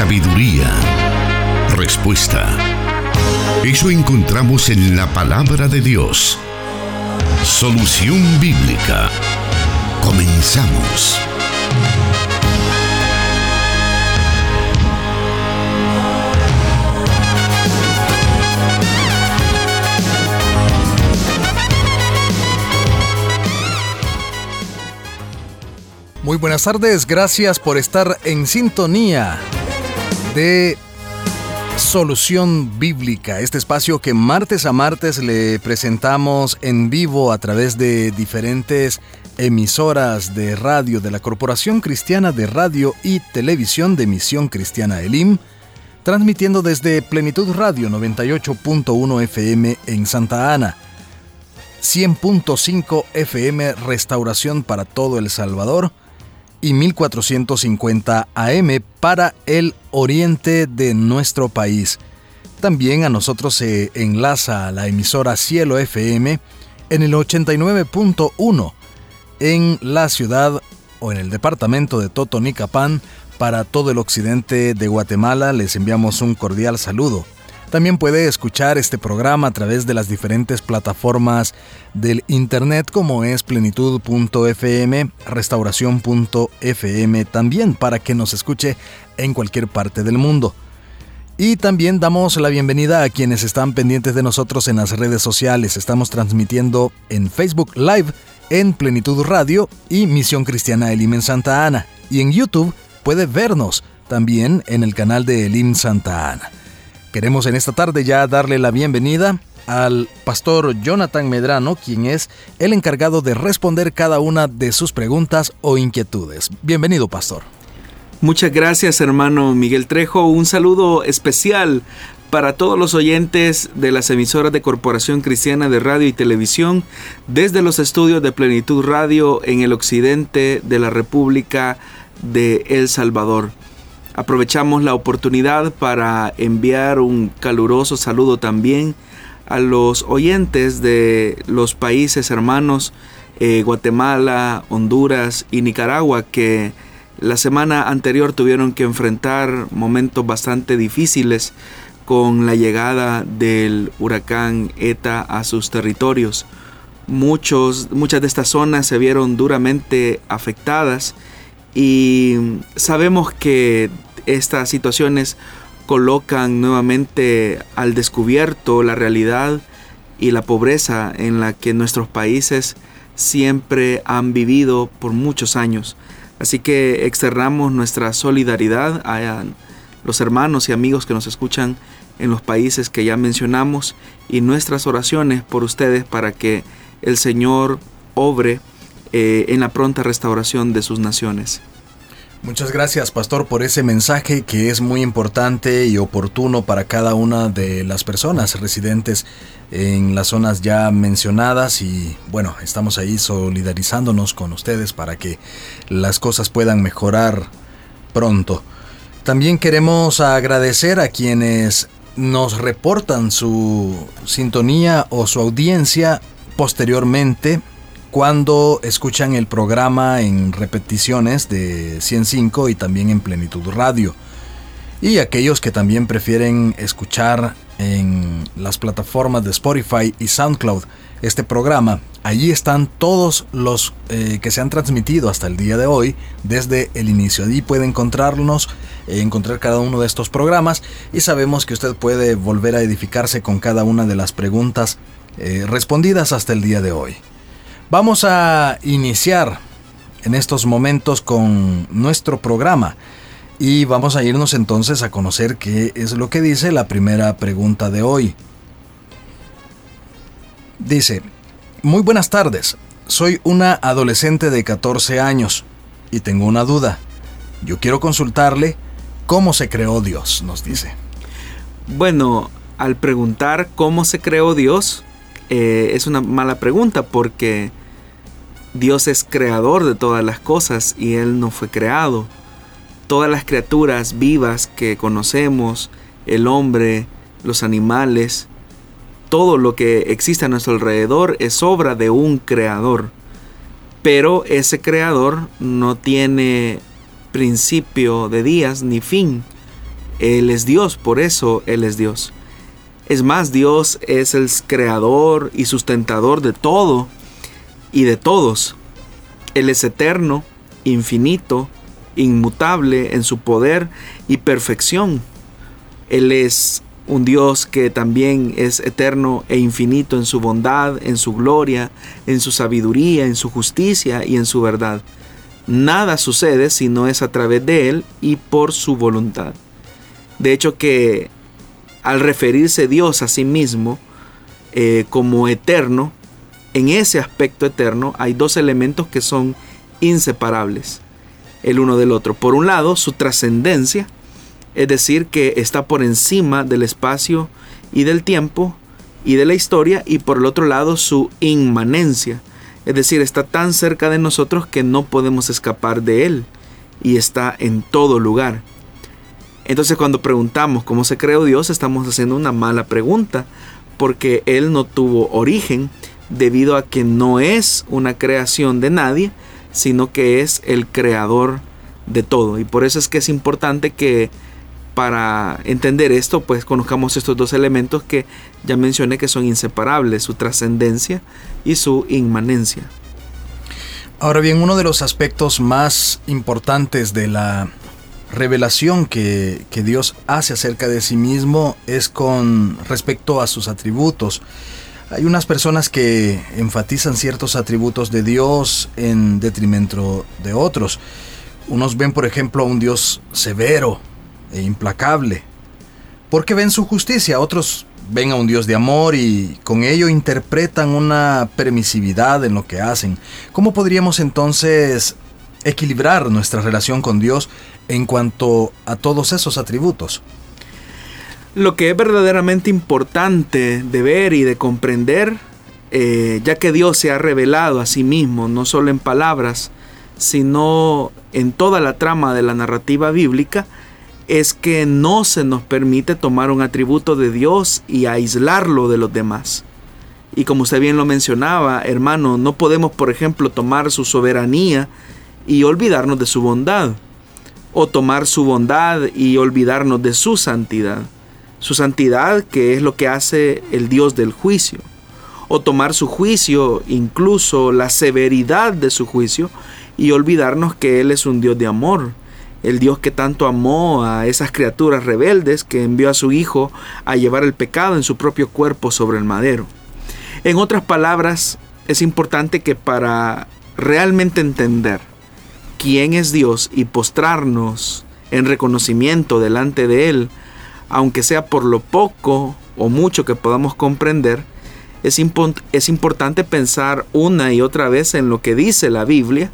sabiduría, respuesta. Eso encontramos en la palabra de Dios. Solución bíblica. Comenzamos. Muy buenas tardes, gracias por estar en sintonía de Solución Bíblica, este espacio que martes a martes le presentamos en vivo a través de diferentes emisoras de radio de la Corporación Cristiana de Radio y Televisión de Misión Cristiana Elim, transmitiendo desde Plenitud Radio 98.1 FM en Santa Ana, 100.5 FM Restauración para todo El Salvador, y 1450 AM para el oriente de nuestro país. También a nosotros se enlaza la emisora Cielo FM en el 89.1 en la ciudad o en el departamento de Totonicapán para todo el occidente de Guatemala. Les enviamos un cordial saludo. También puede escuchar este programa a través de las diferentes plataformas del Internet como es plenitud.fm, restauración.fm también para que nos escuche en cualquier parte del mundo. Y también damos la bienvenida a quienes están pendientes de nosotros en las redes sociales. Estamos transmitiendo en Facebook Live, en Plenitud Radio y Misión Cristiana Elim en Santa Ana. Y en YouTube puede vernos también en el canal de Elim Santa Ana. Queremos en esta tarde ya darle la bienvenida al pastor Jonathan Medrano, quien es el encargado de responder cada una de sus preguntas o inquietudes. Bienvenido, pastor. Muchas gracias, hermano Miguel Trejo. Un saludo especial para todos los oyentes de las emisoras de Corporación Cristiana de Radio y Televisión desde los estudios de Plenitud Radio en el occidente de la República de El Salvador. Aprovechamos la oportunidad para enviar un caluroso saludo también a los oyentes de los países hermanos eh, Guatemala, Honduras y Nicaragua que la semana anterior tuvieron que enfrentar momentos bastante difíciles con la llegada del huracán ETA a sus territorios. Muchos, muchas de estas zonas se vieron duramente afectadas y sabemos que estas situaciones colocan nuevamente al descubierto la realidad y la pobreza en la que nuestros países siempre han vivido por muchos años. Así que externamos nuestra solidaridad a los hermanos y amigos que nos escuchan en los países que ya mencionamos y nuestras oraciones por ustedes para que el Señor obre eh, en la pronta restauración de sus naciones. Muchas gracias, pastor, por ese mensaje que es muy importante y oportuno para cada una de las personas residentes en las zonas ya mencionadas y bueno, estamos ahí solidarizándonos con ustedes para que las cosas puedan mejorar pronto. También queremos agradecer a quienes nos reportan su sintonía o su audiencia posteriormente cuando escuchan el programa en repeticiones de 105 y también en Plenitud Radio. Y aquellos que también prefieren escuchar en las plataformas de Spotify y SoundCloud este programa, allí están todos los eh, que se han transmitido hasta el día de hoy desde el inicio. Allí puede encontrarnos, eh, encontrar cada uno de estos programas y sabemos que usted puede volver a edificarse con cada una de las preguntas eh, respondidas hasta el día de hoy. Vamos a iniciar en estos momentos con nuestro programa y vamos a irnos entonces a conocer qué es lo que dice la primera pregunta de hoy. Dice, muy buenas tardes, soy una adolescente de 14 años y tengo una duda. Yo quiero consultarle cómo se creó Dios, nos dice. Bueno, al preguntar cómo se creó Dios, eh, es una mala pregunta porque Dios es creador de todas las cosas y Él no fue creado. Todas las criaturas vivas que conocemos, el hombre, los animales, todo lo que existe a nuestro alrededor es obra de un creador. Pero ese creador no tiene principio de días ni fin. Él es Dios, por eso Él es Dios. Es más, Dios es el creador y sustentador de todo y de todos. Él es eterno, infinito, inmutable en su poder y perfección. Él es un Dios que también es eterno e infinito en su bondad, en su gloria, en su sabiduría, en su justicia y en su verdad. Nada sucede si no es a través de Él y por su voluntad. De hecho que al referirse Dios a sí mismo eh, como eterno, en ese aspecto eterno hay dos elementos que son inseparables el uno del otro. Por un lado, su trascendencia, es decir, que está por encima del espacio y del tiempo y de la historia, y por el otro lado, su inmanencia, es decir, está tan cerca de nosotros que no podemos escapar de él y está en todo lugar. Entonces cuando preguntamos cómo se creó Dios, estamos haciendo una mala pregunta, porque Él no tuvo origen debido a que no es una creación de nadie, sino que es el creador de todo. Y por eso es que es importante que para entender esto, pues conozcamos estos dos elementos que ya mencioné que son inseparables, su trascendencia y su inmanencia. Ahora bien, uno de los aspectos más importantes de la revelación que, Dios hace acerca de sí mismo es con respecto a sus atributos. Hay unas personas que enfatizan ciertos atributos de Dios en detrimento de otros. Unos ven, por ejemplo, a un Dios severo e implacable, porque ven su justicia. Otros ven a un Dios de amor y con ello interpretan una permisividad en lo que hacen. ¿Cómo podríamos entonces equilibrar nuestra relación con Dios en cuanto a todos esos atributos. Lo que es verdaderamente importante de ver y de comprender, eh, ya que Dios se ha revelado a sí mismo, no solo en palabras, sino en toda la trama de la narrativa bíblica, es que no se nos permite tomar un atributo de Dios y aislarlo de los demás. Y como usted bien lo mencionaba, hermano, no podemos, por ejemplo, tomar su soberanía y olvidarnos de su bondad, o tomar su bondad y olvidarnos de su santidad, su santidad que es lo que hace el Dios del juicio, o tomar su juicio, incluso la severidad de su juicio, y olvidarnos que Él es un Dios de amor, el Dios que tanto amó a esas criaturas rebeldes que envió a su Hijo a llevar el pecado en su propio cuerpo sobre el madero. En otras palabras, es importante que para realmente entender quién es Dios y postrarnos en reconocimiento delante de Él, aunque sea por lo poco o mucho que podamos comprender, es, es, importante pensar una y otra vez en lo que dice la Biblia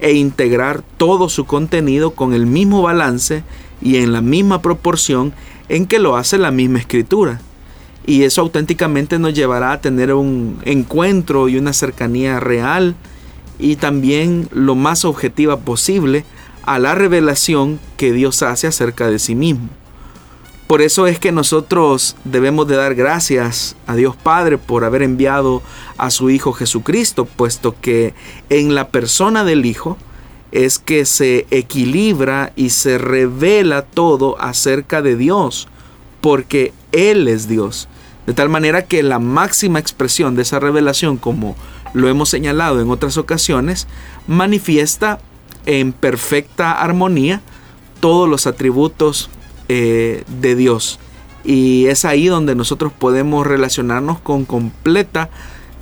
e integrar todo su contenido con el mismo balance y en la misma proporción en que lo hace la misma escritura. Y eso auténticamente nos llevará a tener un encuentro y una cercanía real y también lo más objetiva posible a la revelación que Dios hace acerca de sí mismo. Por eso es que nosotros debemos de dar gracias a Dios Padre por haber enviado a su Hijo Jesucristo, puesto que en la persona del Hijo es que se equilibra y se revela todo acerca de Dios, porque Él es Dios. De tal manera que la máxima expresión de esa revelación, como lo hemos señalado en otras ocasiones, manifiesta en perfecta armonía todos los atributos eh, de Dios. Y es ahí donde nosotros podemos relacionarnos con completa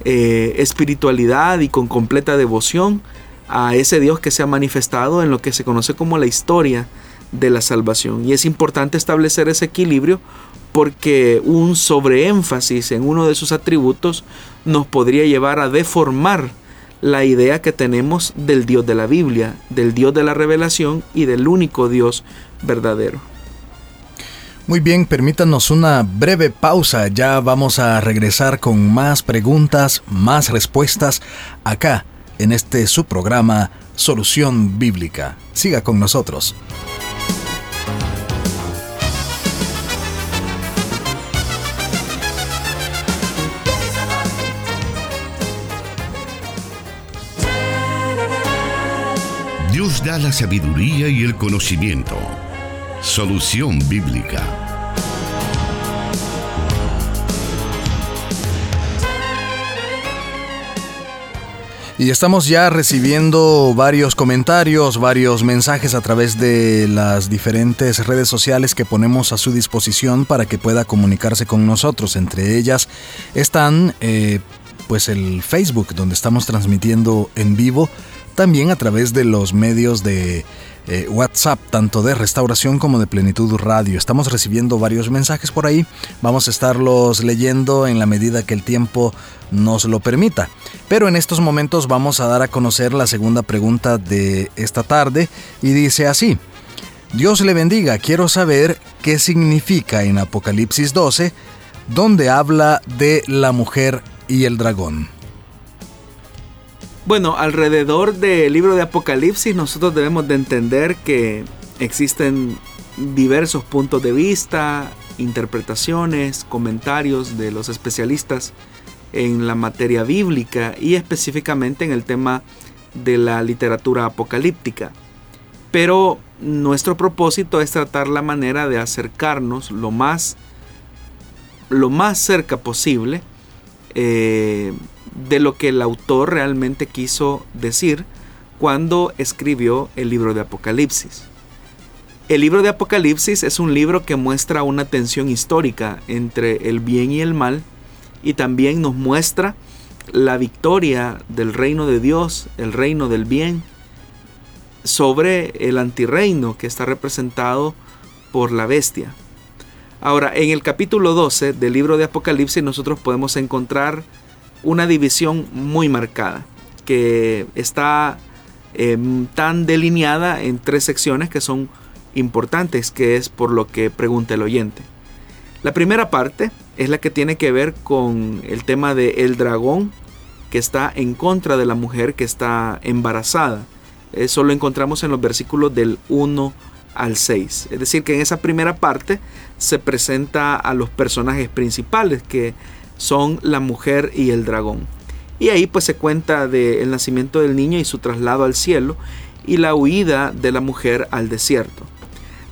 eh, espiritualidad y con completa devoción a ese Dios que se ha manifestado en lo que se conoce como la historia de la salvación. Y es importante establecer ese equilibrio porque un sobreénfasis en uno de sus atributos nos podría llevar a deformar la idea que tenemos del Dios de la Biblia, del Dios de la revelación y del único Dios verdadero. Muy bien, permítanos una breve pausa, ya vamos a regresar con más preguntas, más respuestas acá en este su programa Solución Bíblica. Siga con nosotros. Dios da la sabiduría y el conocimiento, Solución Bíblica. Y estamos ya recibiendo varios comentarios, varios mensajes a través de las diferentes redes sociales que ponemos a su disposición para que pueda comunicarse con nosotros. Entre ellas están eh, pues el Facebook donde estamos transmitiendo en vivo, también a través de los medios de eh, WhatsApp, tanto de Restauración como de Plenitud Radio. Estamos recibiendo varios mensajes por ahí, vamos a estarlos leyendo en la medida que el tiempo nos lo permita. Pero en estos momentos vamos a dar a conocer la segunda pregunta de esta tarde y dice así. Dios le bendiga, quiero saber qué significa en Apocalipsis 12, donde habla de la mujer y el dragón. Bueno, alrededor del libro de Apocalipsis nosotros debemos de entender que existen diversos puntos de vista, interpretaciones, comentarios de los especialistas en la materia bíblica y específicamente en el tema de la literatura apocalíptica. Pero nuestro propósito es tratar la manera de acercarnos lo más, lo más cerca posible eh, de lo que el autor realmente quiso decir cuando escribió el libro de Apocalipsis. El libro de Apocalipsis es un libro que muestra una tensión histórica entre el bien y el mal y también nos muestra la victoria del reino de Dios, el reino del bien, sobre el antirreino que está representado por la bestia. Ahora, en el capítulo 12 del libro de Apocalipsis nosotros podemos encontrar una división muy marcada, que está em, tan delineada en tres secciones que son importantes, que es por lo que pregunta el oyente. La primera parte es la que tiene que ver con el tema de el dragón que está en contra de la mujer que está embarazada. Eso lo encontramos en los versículos del 1 al 6. Es decir, que en esa primera parte se presenta a los personajes principales que son la mujer y el dragón. Y ahí pues se cuenta del nacimiento del niño y su traslado al cielo y la huida de la mujer al desierto.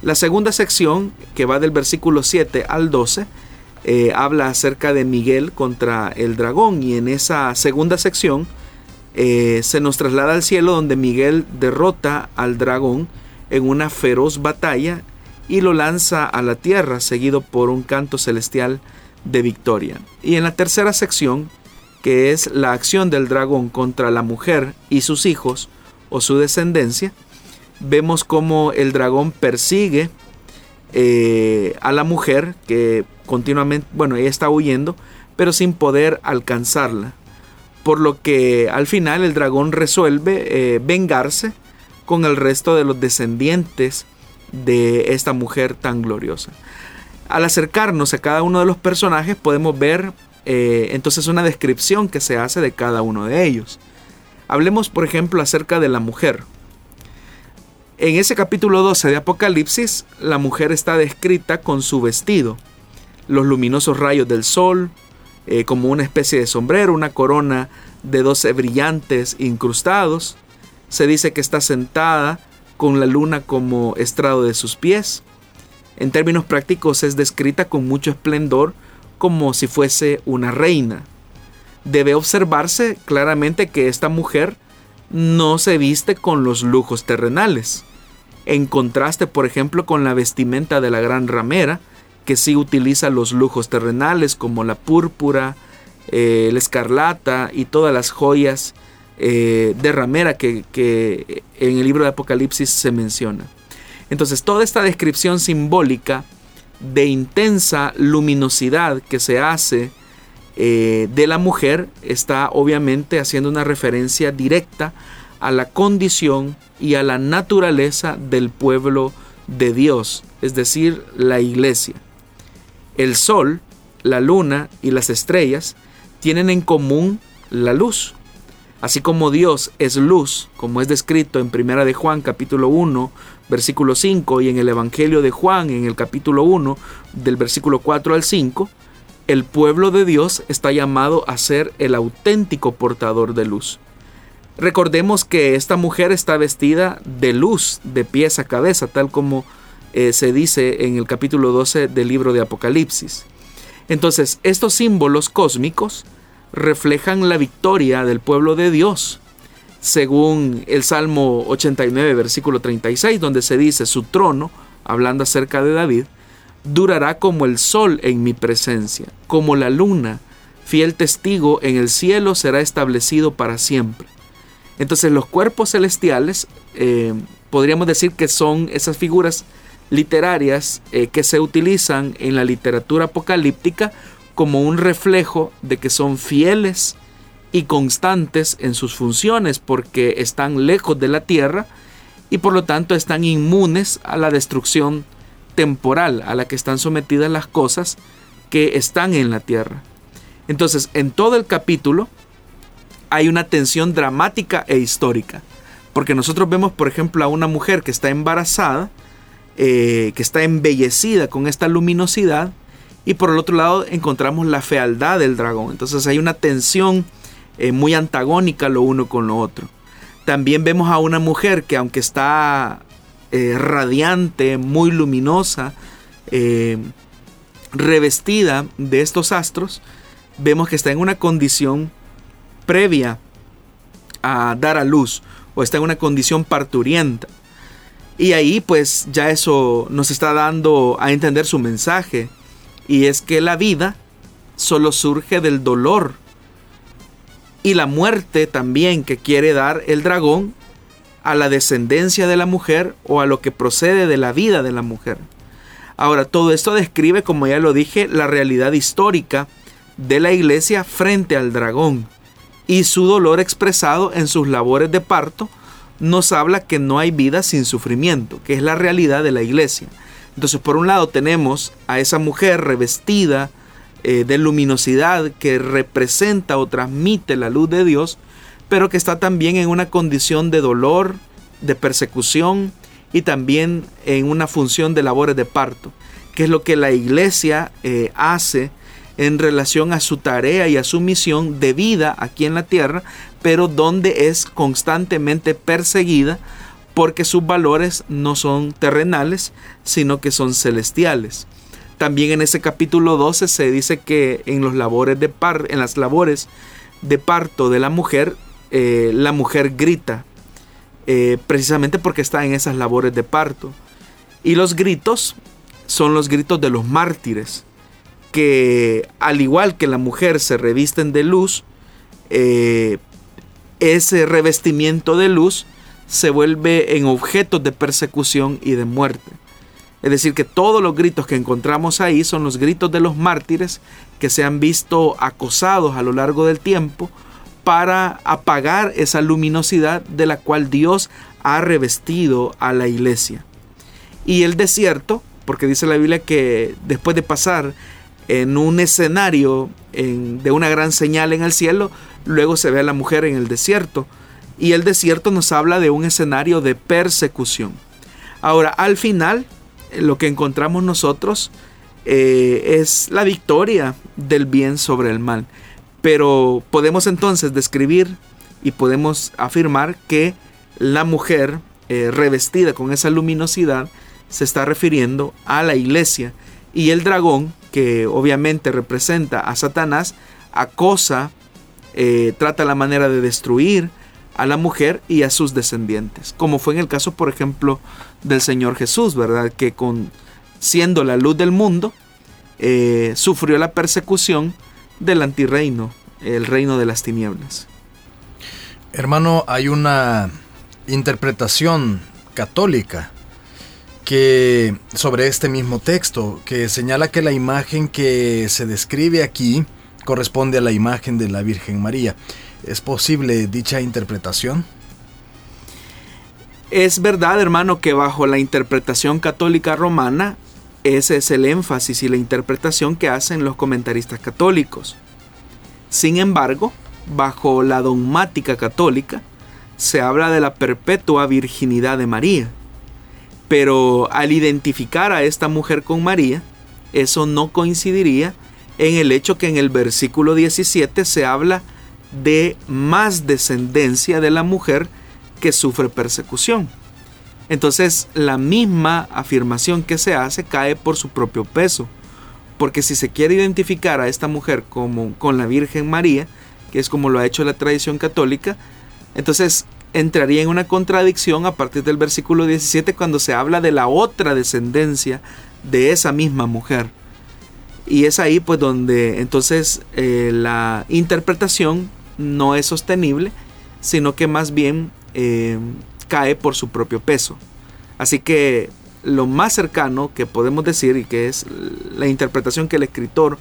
La segunda sección, que va del versículo 7 al 12, eh, habla acerca de Miguel contra el dragón y en esa segunda sección eh, se nos traslada al cielo donde Miguel derrota al dragón en una feroz batalla y lo lanza a la tierra seguido por un canto celestial de victoria. Y en la tercera sección, que es la acción del dragón contra la mujer y sus hijos o su descendencia, vemos cómo el dragón persigue eh, a la mujer que continuamente, bueno, ella está huyendo, pero sin poder alcanzarla. Por lo que al final el dragón resuelve eh, vengarse con el resto de los descendientes de esta mujer tan gloriosa. Al acercarnos a cada uno de los personajes podemos ver eh, entonces una descripción que se hace de cada uno de ellos. Hablemos por ejemplo acerca de la mujer. En ese capítulo 12 de Apocalipsis, la mujer está descrita con su vestido, los luminosos rayos del sol, eh, como una especie de sombrero, una corona de doce brillantes incrustados. Se dice que está sentada con la luna como estrado de sus pies. En términos prácticos es descrita con mucho esplendor como si fuese una reina. Debe observarse claramente que esta mujer no se viste con los lujos terrenales, en contraste por ejemplo con la vestimenta de la gran ramera, que sí utiliza los lujos terrenales como la púrpura, eh, la escarlata y todas las joyas eh, de ramera que, que en el libro de Apocalipsis se menciona. Entonces toda esta descripción simbólica de intensa luminosidad que se hace eh, de la mujer está obviamente haciendo una referencia directa a la condición y a la naturaleza del pueblo de Dios, es decir, la iglesia. El sol, la luna y las estrellas tienen en común la luz. Así como Dios es luz, como es descrito en Primera de Juan capítulo 1, versículo 5 y en el Evangelio de Juan en el capítulo 1 del versículo 4 al 5, el pueblo de Dios está llamado a ser el auténtico portador de luz. Recordemos que esta mujer está vestida de luz de pies a cabeza, tal como eh, se dice en el capítulo 12 del libro de Apocalipsis. Entonces, estos símbolos cósmicos reflejan la victoria del pueblo de Dios, según el Salmo 89, versículo 36, donde se dice, su trono, hablando acerca de David, durará como el sol en mi presencia, como la luna, fiel testigo en el cielo será establecido para siempre. Entonces los cuerpos celestiales eh, podríamos decir que son esas figuras literarias eh, que se utilizan en la literatura apocalíptica como un reflejo de que son fieles y constantes en sus funciones porque están lejos de la tierra y por lo tanto están inmunes a la destrucción temporal a la que están sometidas las cosas que están en la tierra. Entonces, en todo el capítulo hay una tensión dramática e histórica. Porque nosotros vemos, por ejemplo, a una mujer que está embarazada, eh, que está embellecida con esta luminosidad, y por el otro lado encontramos la fealdad del dragón. Entonces hay una tensión eh, muy antagónica lo uno con lo otro. También vemos a una mujer que aunque está eh, radiante, muy luminosa, revestida de estos astros, vemos que está en una condición previa a dar a luz o está en una condición parturienta. Y ahí pues ya eso nos está dando a entender su mensaje. Y es que la vida solo surge del dolor. Y la muerte también que quiere dar el dragón a la descendencia de la mujer o a lo que procede de la vida de la mujer. Ahora, todo esto describe, como ya lo dije, la realidad histórica de la iglesia frente al dragón y su dolor expresado en sus labores de parto nos habla que no hay vida sin sufrimiento, que es la realidad de la iglesia. Entonces, por un lado tenemos a esa mujer revestida eh, de luminosidad que representa o transmite la luz de Dios, pero que está también en una condición de dolor, de persecución y también en una función de labores de parto, que es lo que la iglesia eh, hace en relación a su tarea y a su misión de vida aquí en la tierra, pero donde es constantemente perseguida porque sus valores no son terrenales, sino que son celestiales. También en ese capítulo 12 se dice que en, los labores de par, en las labores de parto de la mujer, eh, la mujer grita, eh, precisamente porque está en esas labores de parto. Y los gritos son los gritos de los mártires que al igual que la mujer se revisten de luz, eh, ese revestimiento de luz se vuelve en objetos de persecución y de muerte. Es decir, que todos los gritos que encontramos ahí son los gritos de los mártires que se han visto acosados a lo largo del tiempo para apagar esa luminosidad de la cual Dios ha revestido a la iglesia. Y el desierto, porque dice la Biblia que después de pasar en un escenario de una gran señal en el cielo, luego se ve a la mujer en el desierto. Y el desierto nos habla de un escenario de persecución. Ahora, al final, lo que encontramos nosotros eh, es la victoria del bien sobre el mal. Pero podemos entonces describir y podemos afirmar que la mujer eh, revestida con esa luminosidad se está refiriendo a la iglesia y el dragón que obviamente representa a Satanás, acosa, eh, trata la manera de destruir a la mujer y a sus descendientes, como fue en el caso, por ejemplo, del Señor Jesús, ¿verdad? Que con siendo la luz del mundo, eh, sufrió la persecución del antirreino, el reino de las tinieblas. Hermano, hay una interpretación católica que sobre este mismo texto, que señala que la imagen que se describe aquí corresponde a la imagen de la Virgen María. ¿Es posible dicha interpretación? Es verdad, hermano, que bajo la interpretación católica romana, ese es el énfasis y la interpretación que hacen los comentaristas católicos. Sin embargo, bajo la dogmática católica, se habla de la perpetua virginidad de María pero al identificar a esta mujer con María, eso no coincidiría en el hecho que en el versículo 17 se habla de más descendencia de la mujer que sufre persecución. Entonces la misma afirmación que se hace cae por su propio peso. Porque si se quiere identificar a esta mujer como con la Virgen María, que es como lo ha hecho la tradición católica, entonces entraría en una contradicción a partir del versículo 17 cuando se habla de la otra descendencia de esa misma mujer. Y es ahí pues donde entonces eh, la interpretación no es sostenible, sino que más bien eh, cae por su propio peso. Así que lo más cercano que podemos decir y que es la interpretación que el escritor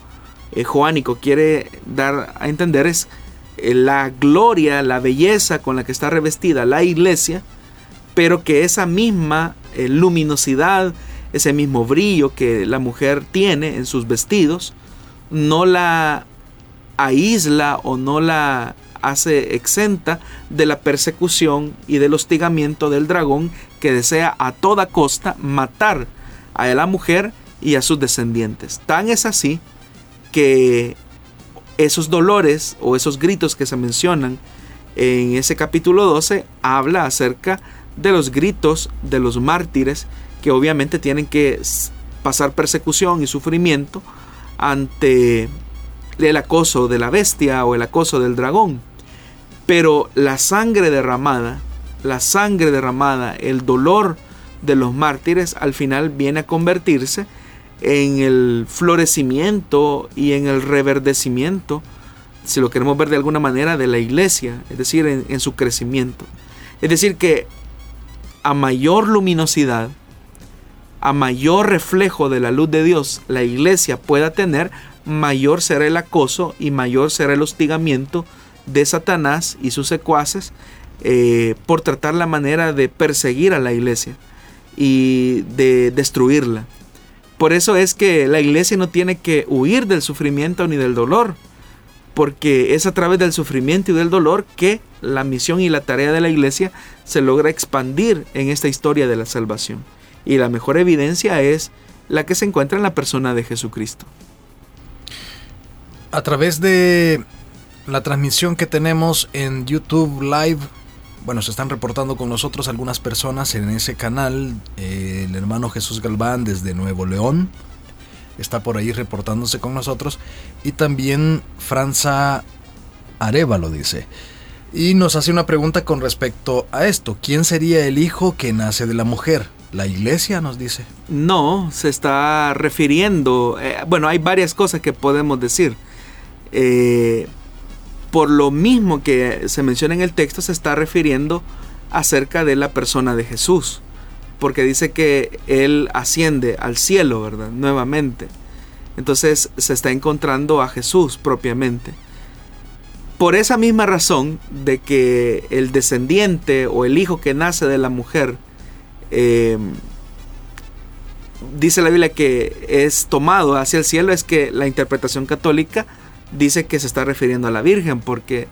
eh, joánico quiere dar a entender es eh, la gloria, la belleza con la que está revestida la iglesia, pero que esa misma eh, luminosidad, ese mismo brillo que la mujer tiene en sus vestidos, no la aísla o no la hace exenta de la persecución y del hostigamiento del dragón que desea a toda costa matar a la mujer y a sus descendientes. Tan es así que esos dolores o esos gritos que se mencionan en ese capítulo 12 habla acerca de los gritos de los mártires que obviamente tienen que pasar persecución y sufrimiento ante el acoso de la bestia o el acoso del dragón. Pero la sangre derramada, la sangre derramada, el dolor de los mártires al final viene a convertirse en el florecimiento y en el reverdecimiento, si lo queremos ver de alguna manera, de la iglesia, es decir, en, en su crecimiento. Es decir, que a mayor luminosidad, a mayor reflejo de la luz de Dios la iglesia pueda tener, mayor será el acoso y mayor será el hostigamiento de Satanás y sus secuaces eh, por tratar la manera de perseguir a la iglesia y de destruirla. Por eso es que la iglesia no tiene que huir del sufrimiento ni del dolor, porque es a través del sufrimiento y del dolor que la misión y la tarea de la iglesia se logra expandir en esta historia de la salvación. Y la mejor evidencia es la que se encuentra en la persona de Jesucristo. A través de la transmisión que tenemos en YouTube Live. Bueno, se están reportando con nosotros algunas personas en ese canal. Eh, el hermano Jesús Galván desde Nuevo León está por ahí reportándose con nosotros. Y también Franza Areva lo dice. Y nos hace una pregunta con respecto a esto. ¿Quién sería el hijo que nace de la mujer? ¿La iglesia nos dice? No, se está refiriendo... Eh, bueno, hay varias cosas que podemos decir. Eh, por lo mismo que se menciona en el texto, se está refiriendo acerca de la persona de Jesús. Porque dice que Él asciende al cielo, ¿verdad? Nuevamente. Entonces se está encontrando a Jesús propiamente. Por esa misma razón de que el descendiente o el hijo que nace de la mujer, eh, dice la Biblia que es tomado hacia el cielo, es que la interpretación católica dice que se está refiriendo a la Virgen, porque,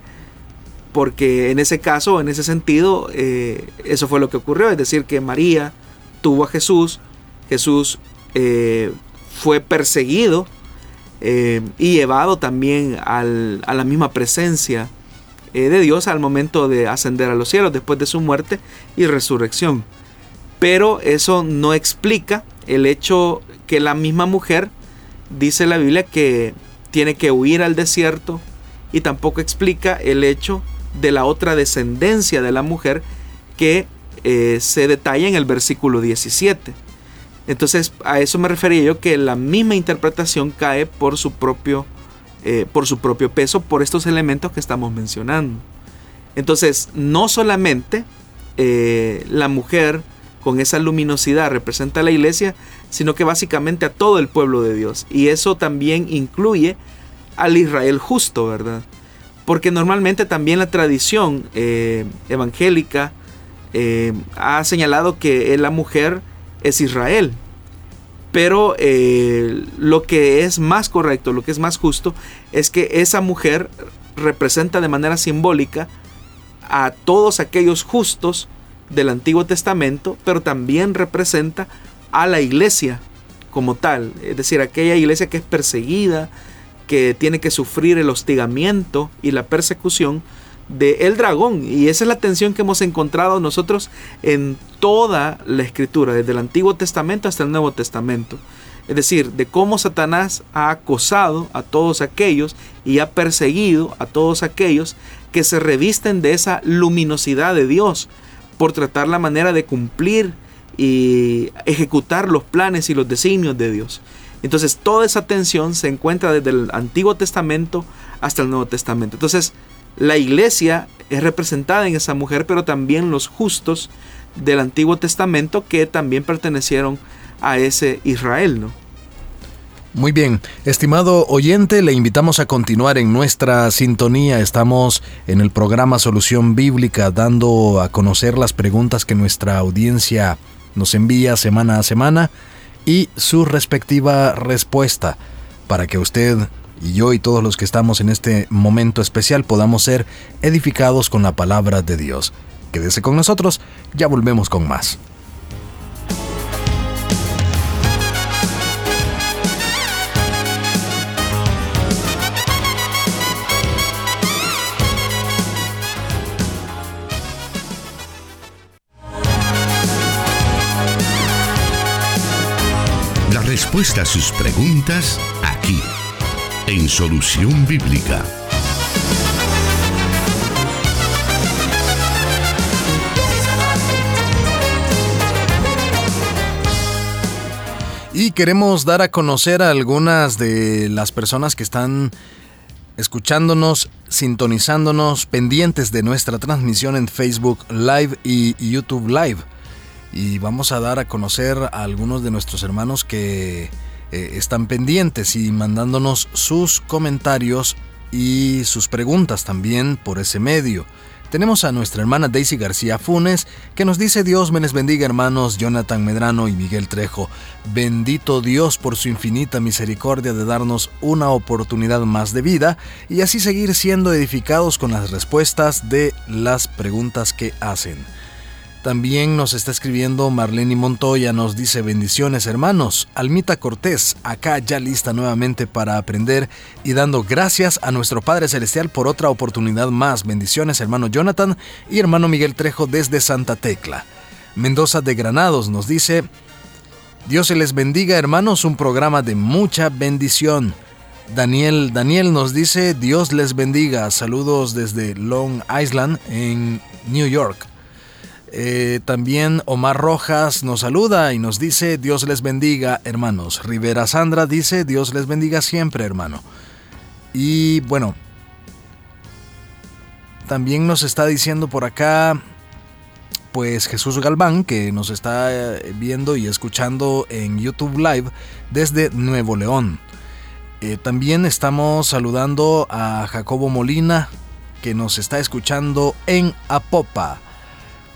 porque en ese caso, en ese sentido, eh, eso fue lo que ocurrió, es decir, que María tuvo a Jesús, Jesús eh, fue perseguido eh, y llevado también a la misma presencia de Dios al momento de ascender a los cielos después de su muerte y resurrección. Pero eso no explica el hecho que la misma mujer, dice la Biblia, que tiene que huir al desierto y tampoco explica el hecho de la otra descendencia de la mujer que eh, se detalla en el versículo 17. Entonces a eso me refería yo que la misma interpretación cae por su propio, eh, por su propio peso por estos elementos que estamos mencionando. Entonces no solamente eh, la mujer con esa luminosidad representa a la iglesia, sino que básicamente a todo el pueblo de Dios. Y eso también incluye al Israel justo, ¿verdad? Porque normalmente también la tradición eh, evangélica eh, ha señalado que la mujer es Israel. Pero eh, lo que es más correcto, lo que es más justo, es que esa mujer representa de manera simbólica a todos aquellos justos del Antiguo Testamento, pero también representa a la iglesia como tal, es decir, aquella iglesia que es perseguida, que tiene que sufrir el hostigamiento y la persecución de el dragón. Y esa es la tensión que hemos encontrado nosotros en toda la escritura, desde el Antiguo Testamento hasta el Nuevo Testamento. Es decir, de cómo Satanás ha acosado a todos aquellos y ha perseguido a todos aquellos que se revisten de esa luminosidad de Dios por tratar la manera de cumplir y ejecutar los planes y los designios de Dios. Entonces toda esa tensión se encuentra desde el Antiguo Testamento hasta el Nuevo Testamento. Entonces la iglesia es representada en esa mujer, pero también los justos del Antiguo Testamento que también pertenecieron a ese Israel, ¿no? Muy bien, estimado oyente, le invitamos a continuar en nuestra sintonía. Estamos en el programa Solución Bíblica dando a conocer las preguntas que nuestra audiencia nos envía semana a semana y su respectiva respuesta para que usted y yo y todos los que estamos en este momento especial podamos ser edificados con la palabra de Dios. Quédese con nosotros, ya volvemos con más. Respuesta a sus preguntas aquí en Solución Bíblica. Y queremos dar a conocer a algunas de las personas que están escuchándonos, sintonizándonos, pendientes de nuestra transmisión en Facebook Live y YouTube Live. Y vamos a dar a conocer a algunos de nuestros hermanos que eh, están pendientes y mandándonos sus comentarios y sus preguntas también por ese medio. Tenemos a nuestra hermana Daisy García Funes que nos dice Dios me les bendiga hermanos Jonathan Medrano y Miguel Trejo. Bendito Dios por su infinita misericordia de darnos una oportunidad más de vida y así seguir siendo edificados con las respuestas de las preguntas que hacen. También nos está escribiendo Marlene Montoya, nos dice bendiciones hermanos. Almita Cortés, acá ya lista nuevamente para aprender y dando gracias a nuestro Padre Celestial por otra oportunidad más. Bendiciones hermano Jonathan y hermano Miguel Trejo desde Santa Tecla. Mendoza de Granados nos dice, Dios se les bendiga hermanos, un programa de mucha bendición. Daniel, Daniel nos dice, Dios les bendiga. Saludos desde Long Island en New York. Eh, también Omar Rojas nos saluda y nos dice Dios les bendiga hermanos. Rivera Sandra dice Dios les bendiga siempre hermano. Y bueno, también nos está diciendo por acá pues Jesús Galván que nos está eh, viendo y escuchando en YouTube Live desde Nuevo León. Eh, también estamos saludando a Jacobo Molina que nos está escuchando en Apopa.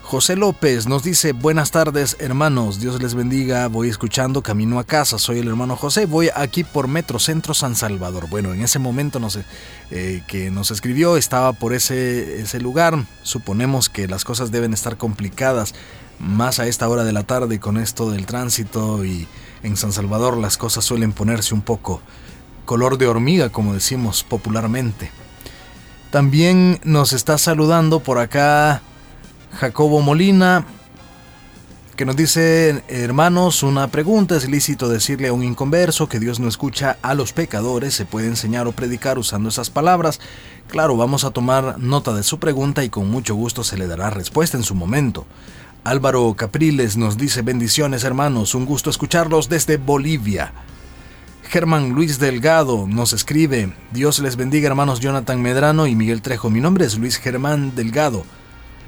José López nos dice, buenas tardes hermanos, Dios les bendiga, voy escuchando camino a casa, soy el hermano José, voy aquí por Metro Centro San Salvador. Bueno, en ese momento no sé, eh, que nos escribió estaba por ese, ese lugar, suponemos que las cosas deben estar complicadas más a esta hora de la tarde con esto del tránsito y en San Salvador las cosas suelen ponerse un poco color de hormiga, como decimos popularmente. También nos está saludando por acá Jacobo Molina, que nos dice, hermanos, una pregunta, ¿es lícito decirle a un inconverso que Dios no escucha a los pecadores? ¿Se puede enseñar o predicar usando esas palabras? Claro, vamos a tomar nota de su pregunta y con mucho gusto se le dará respuesta en su momento. Álvaro Capriles nos dice, bendiciones hermanos, un gusto escucharlos desde Bolivia. Germán Luis Delgado nos escribe, Dios les bendiga hermanos Jonathan Medrano y Miguel Trejo, mi nombre es Luis Germán Delgado.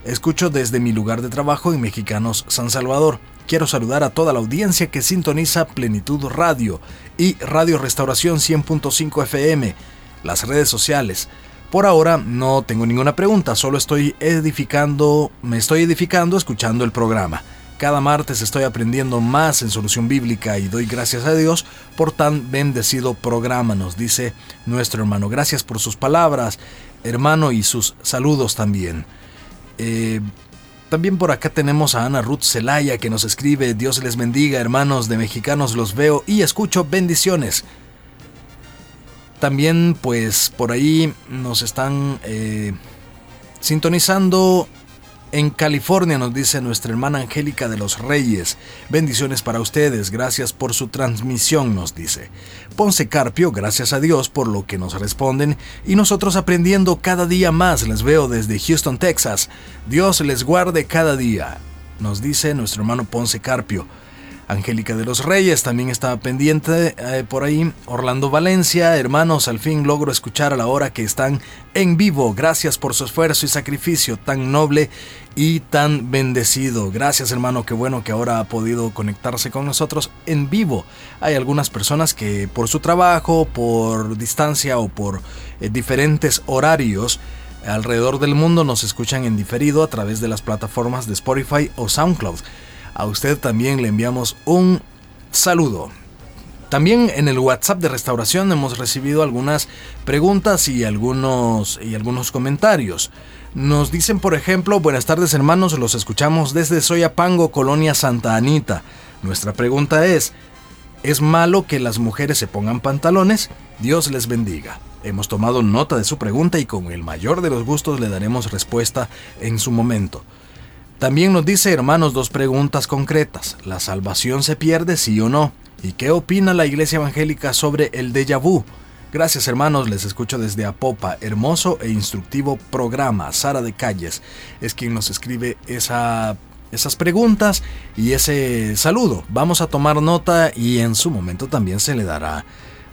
Escucho desde mi lugar de trabajo en Mexicanos San Salvador. Quiero saludar a toda la audiencia que sintoniza Plenitud Radio y Radio Restauración 100.5 FM, las redes sociales. Por ahora no tengo ninguna pregunta, solo estoy edificando, me estoy edificando escuchando el programa. Cada martes estoy aprendiendo más en solución bíblica y doy gracias a Dios por tan bendecido programa, nos dice nuestro hermano. Gracias por sus palabras, hermano, y sus saludos también. Eh, también por acá tenemos a Ana Ruth Zelaya que nos escribe, Dios les bendiga hermanos de mexicanos, los veo y escucho bendiciones. También pues por ahí nos están eh, Sintonizando en California nos dice nuestra hermana Angélica de los Reyes. Bendiciones para ustedes, gracias por su transmisión, nos dice. Ponce Carpio, gracias a Dios por lo que nos responden y nosotros aprendiendo cada día más. Les veo desde Houston, Texas. Dios les guarde cada día, nos dice nuestro hermano Ponce Carpio. Angélica de los Reyes también estaba pendiente eh, por ahí. Orlando Valencia, hermanos, al fin logro escuchar a la hora que están en vivo. Gracias por su esfuerzo y sacrificio tan noble y tan bendecido. Gracias hermano, qué bueno que ahora ha podido conectarse con nosotros en vivo. Hay algunas personas que por su trabajo, por distancia o por eh, diferentes horarios, alrededor del mundo nos escuchan en diferido a través de las plataformas de Spotify o SoundCloud. A usted también le enviamos un saludo. También en el WhatsApp de restauración hemos recibido algunas preguntas y algunos, y algunos comentarios. Nos dicen, por ejemplo, buenas tardes hermanos, los escuchamos desde Soyapango, Colonia Santa Anita. Nuestra pregunta es, ¿es malo que las mujeres se pongan pantalones? Dios les bendiga. Hemos tomado nota de su pregunta y con el mayor de los gustos le daremos respuesta en su momento. También nos dice, hermanos, dos preguntas concretas. ¿La salvación se pierde, sí o no? ¿Y qué opina la Iglesia Evangélica sobre el déjà vu? Gracias hermanos, les escucho desde Apopa. Hermoso e instructivo programa. Sara de Calles es quien nos escribe esa, esas preguntas y ese saludo. Vamos a tomar nota y en su momento también se le dará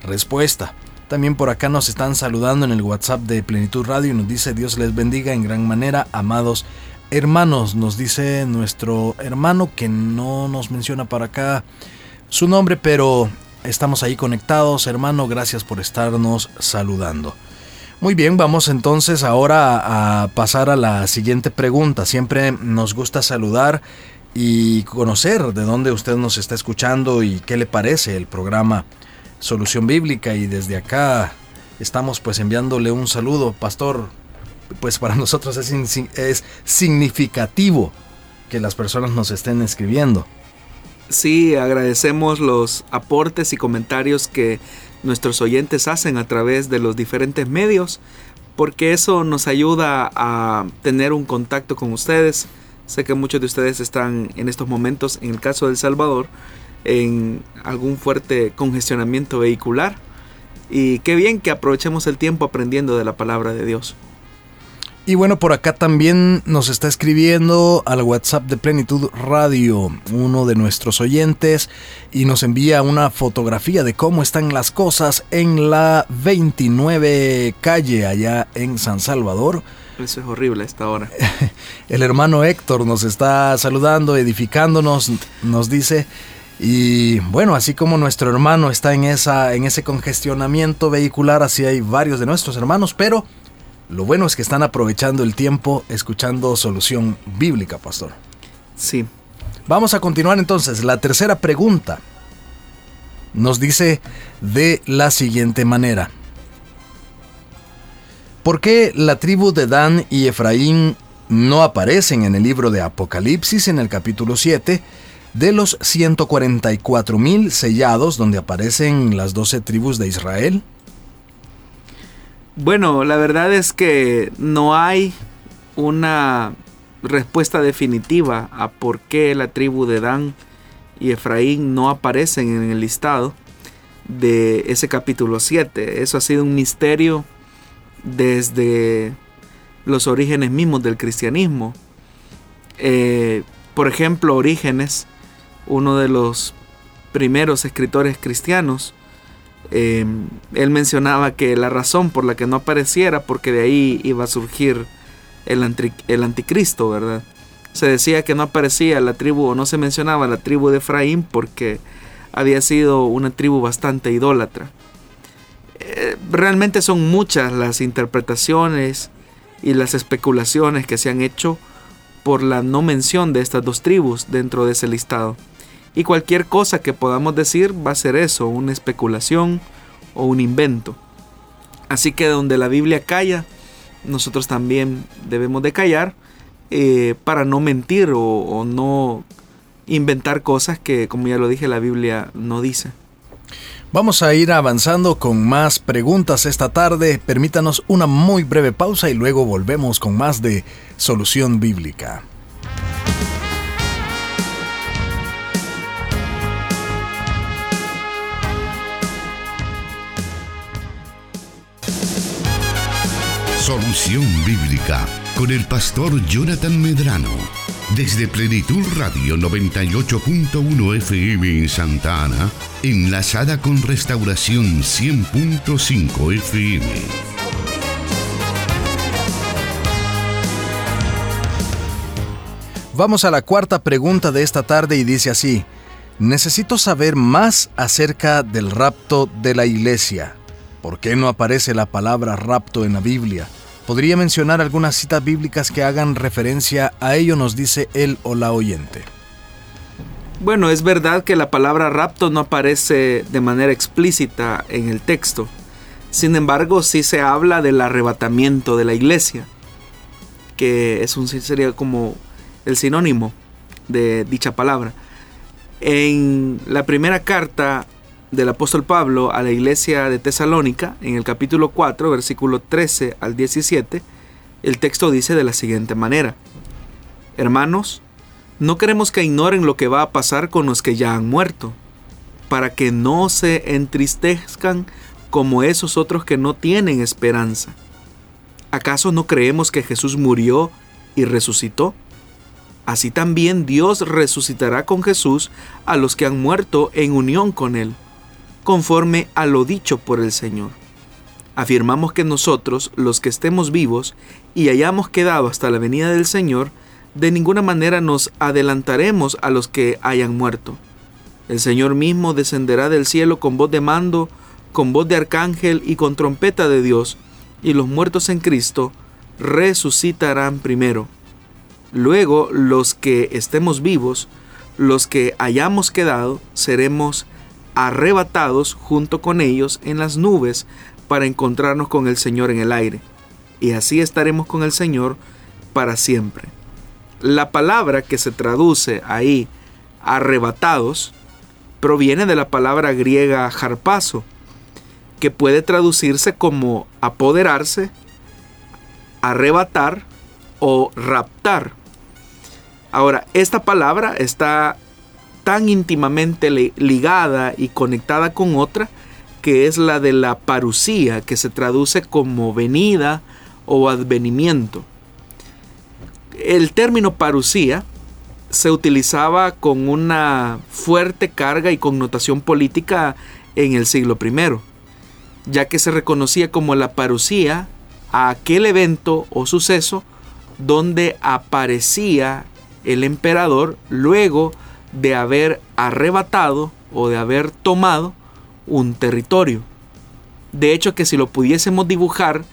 respuesta. También por acá nos están saludando en el WhatsApp de Plenitud Radio y nos dice Dios les bendiga en gran manera, amados hermanos, nos dice nuestro hermano que no nos menciona para acá su nombre, pero estamos ahí conectados, hermano, gracias por estarnos saludando. Muy bien, vamos entonces ahora a pasar a la siguiente pregunta. Siempre nos gusta saludar y conocer de dónde usted nos está escuchando y qué le parece el programa Solución Bíblica y desde acá estamos pues enviándole un saludo, pastor pues para nosotros es, significativo que las personas nos estén escribiendo. Sí, agradecemos los aportes y comentarios que nuestros oyentes hacen a través de los diferentes medios, porque eso nos ayuda a tener un contacto con ustedes. Sé que muchos de ustedes están en estos momentos, en el caso de El Salvador, en algún fuerte congestionamiento vehicular. Y qué bien que aprovechemos el tiempo aprendiendo de la palabra de Dios. Y bueno, por acá también nos está escribiendo al WhatsApp de Plenitud Radio uno de nuestros oyentes y nos envía una fotografía de cómo están las cosas en la 29 calle allá en San Salvador. Eso es horrible a esta hora. El hermano Héctor nos está saludando, edificándonos, nos dice... Y bueno, así como nuestro hermano está en, esa, en ese congestionamiento vehicular, así hay varios de nuestros hermanos, pero lo bueno es que están aprovechando el tiempo escuchando solución bíblica, pastor. Sí. Vamos a continuar entonces. La tercera pregunta nos dice de la siguiente manera. ¿Por qué la tribu de Dan y Efraín no aparecen en el libro de Apocalipsis en el capítulo 7 de los 144 mil sellados donde aparecen las 12 tribus de Israel? Bueno, la verdad es que no hay una respuesta definitiva a por qué la tribu de Dan y Efraín no aparecen en el listado de ese capítulo 7. Eso ha sido un misterio desde los orígenes mismos del cristianismo. Eh, por ejemplo, Orígenes, uno de los primeros escritores cristianos, Em, él mencionaba que la razón por la que no apareciera, porque de ahí iba a surgir el, anticristo, ¿verdad? Se decía que no aparecía la tribu o no se mencionaba la tribu de Efraín porque había sido una tribu bastante idólatra. Eh, realmente son muchas las interpretaciones y las especulaciones que se han hecho por la no mención de estas dos tribus dentro de ese listado. Y cualquier cosa que podamos decir va a ser eso, una especulación o un invento. Así que donde la Biblia calla, nosotros también debemos de callar eh, para no mentir o, no inventar cosas que, como ya lo dije, la Biblia no dice. Vamos a ir avanzando con más preguntas esta tarde. Permítanos una muy breve pausa y luego volvemos con más de Solución Bíblica. Solución Bíblica con el pastor Jonathan Medrano. Desde Plenitud Radio 98.1 FM en Santa Ana, enlazada con Restauración 100.5 FM. Vamos a la cuarta pregunta de esta tarde y dice así, necesito saber más acerca del rapto de la iglesia. ¿Por qué no aparece la palabra rapto en la Biblia? ¿Podría mencionar algunas citas bíblicas que hagan referencia a ello? Nos dice él o la oyente. Bueno, es verdad que la palabra rapto no aparece de manera explícita en el texto. Sin embargo, sí se habla del arrebatamiento de la iglesia, que es un sería como el sinónimo de dicha palabra. En la primera carta del apóstol Pablo a la iglesia de Tesalónica, en el capítulo 4, versículo 13 al 17, el texto dice de la siguiente manera, Hermanos, no queremos que ignoren lo que va a pasar con los que ya han muerto, para que no se entristezcan como esos otros que no tienen esperanza. ¿Acaso no creemos que Jesús murió y resucitó? Así también Dios resucitará con Jesús a los que han muerto en unión con Él conforme a lo dicho por el Señor. Afirmamos que nosotros, los que estemos vivos y hayamos quedado hasta la venida del Señor, de ninguna manera nos adelantaremos a los que hayan muerto. El Señor mismo descenderá del cielo con voz de mando, con voz de arcángel y con trompeta de Dios, y los muertos en Cristo resucitarán primero. Luego los que estemos vivos, los que hayamos quedado, seremos arrebatados junto con ellos en las nubes para encontrarnos con el Señor en el aire. Y así estaremos con el Señor para siempre. La palabra que se traduce ahí, arrebatados, proviene de la palabra griega harpazo, que puede traducirse como apoderarse, arrebatar o raptar. Ahora, esta palabra está tan íntimamente ligada y conectada con otra, que es la de la parucía, que se traduce como venida o advenimiento. El término parucía se utilizaba con una fuerte carga y connotación política en el siglo I, ya que se reconocía como la parucía a aquel evento o suceso donde aparecía el emperador luego de haber arrebatado o de haber tomado un territorio. De hecho que si lo pudiésemos dibujar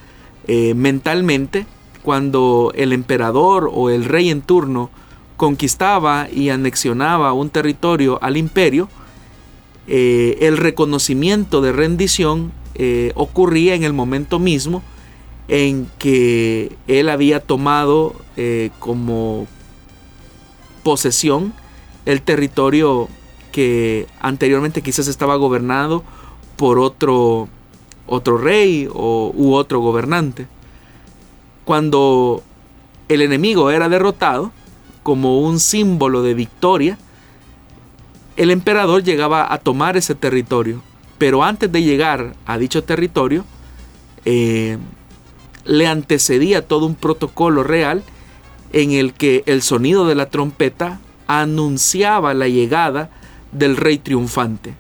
eh, mentalmente, cuando el emperador o el rey en turno conquistaba y anexionaba un territorio al imperio, eh, el reconocimiento de rendición eh, ocurría en el momento mismo en que él había tomado como posesión el territorio que anteriormente quizás estaba gobernado por otro, otro rey o, u otro gobernante. Cuando el enemigo era derrotado, como un símbolo de victoria, el emperador llegaba a tomar ese territorio. Pero antes de llegar a dicho territorio, eh, le antecedía todo un protocolo real en el que el sonido de la trompeta anunciaba la llegada del rey triunfante.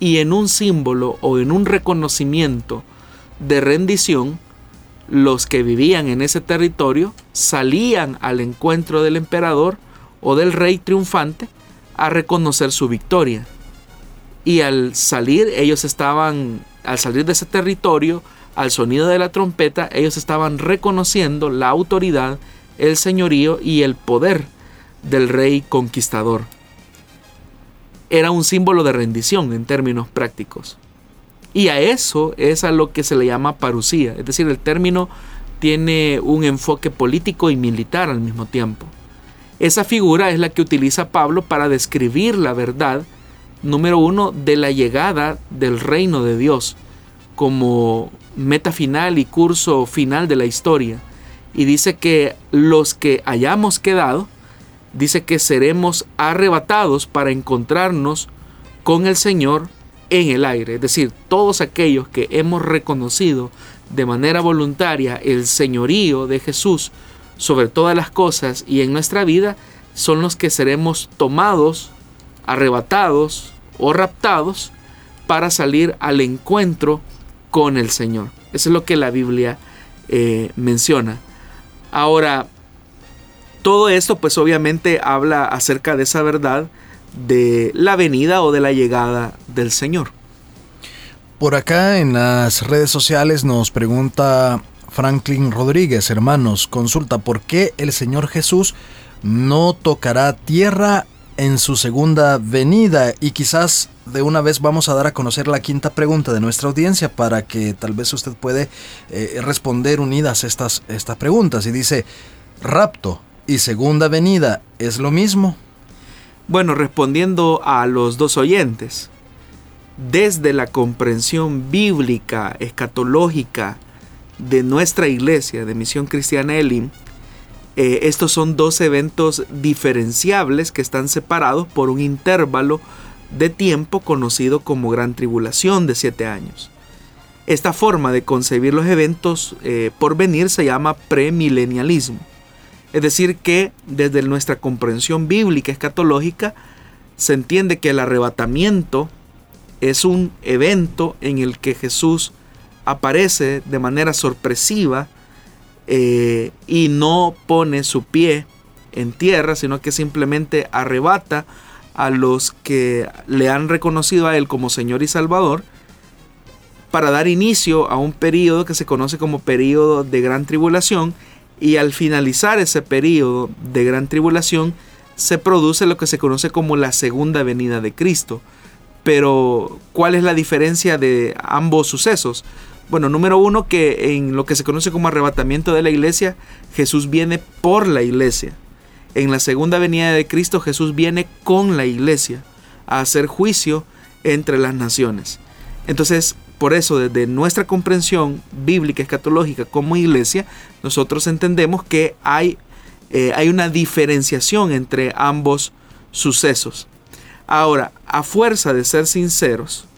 Y en un símbolo o en un reconocimiento de rendición, los que vivían en ese territorio salían al encuentro del emperador o del rey triunfante a reconocer su victoria. Y al salir, ellos estaban, al salir de ese territorio, al sonido de la trompeta, ellos estaban reconociendo la autoridad, el señorío y el poder del rey conquistador. Era un símbolo de rendición en términos prácticos. Y a eso es a lo que se le llama parucía, es decir, el término tiene un enfoque político y militar al mismo tiempo. Esa figura es la que utiliza Pablo para describir la verdad número uno, de la llegada del reino de Dios como meta final y curso final de la historia. Y dice que los que hayamos quedado, dice que seremos arrebatados para encontrarnos con el Señor en el aire. Es decir, todos aquellos que hemos reconocido de manera voluntaria el señorío de Jesús sobre todas las cosas y en nuestra vida, son los que seremos tomados, arrebatados o raptados para salir al encuentro con el Señor. Eso es lo que la Biblia eh, menciona. Ahora, todo esto pues obviamente habla acerca de esa verdad de la venida o de la llegada del Señor. Por acá en las redes sociales nos pregunta Franklin Rodríguez, hermanos, consulta por qué el Señor Jesús no tocará tierra en su segunda venida y quizás de una vez vamos a dar a conocer la quinta pregunta de nuestra audiencia para que tal vez usted puede eh, responder unidas estas, estas preguntas y dice rapto y segunda venida es lo mismo bueno respondiendo a los dos oyentes desde la comprensión bíblica escatológica de nuestra iglesia de Misión Cristiana Elim, eh, estos son dos eventos diferenciables que están separados por un intervalo de tiempo conocido como Gran Tribulación de siete años. Esta forma de concebir los eventos eh, por venir se llama premilenialismo. Es decir, que desde nuestra comprensión bíblica escatológica se entiende que el arrebatamiento es un evento en el que Jesús aparece de manera sorpresiva eh, y no pone su pie en tierra, sino que simplemente arrebata a los que le han reconocido a Él como Señor y Salvador para dar inicio a un periodo que se conoce como periodo de gran tribulación y al finalizar ese periodo de gran tribulación se produce lo que se conoce como la segunda venida de Cristo. Pero, ¿cuál es la diferencia de ambos sucesos? Bueno, número uno, que en lo que se conoce como arrebatamiento de la iglesia, Jesús viene por la iglesia. En la segunda venida de Cristo, Jesús viene con la iglesia a hacer juicio entre las naciones. Entonces, por eso, desde nuestra comprensión bíblica, escatológica como iglesia, nosotros entendemos que hay, eh, hay una diferenciación entre ambos sucesos. Ahora, a fuerza de ser sinceros,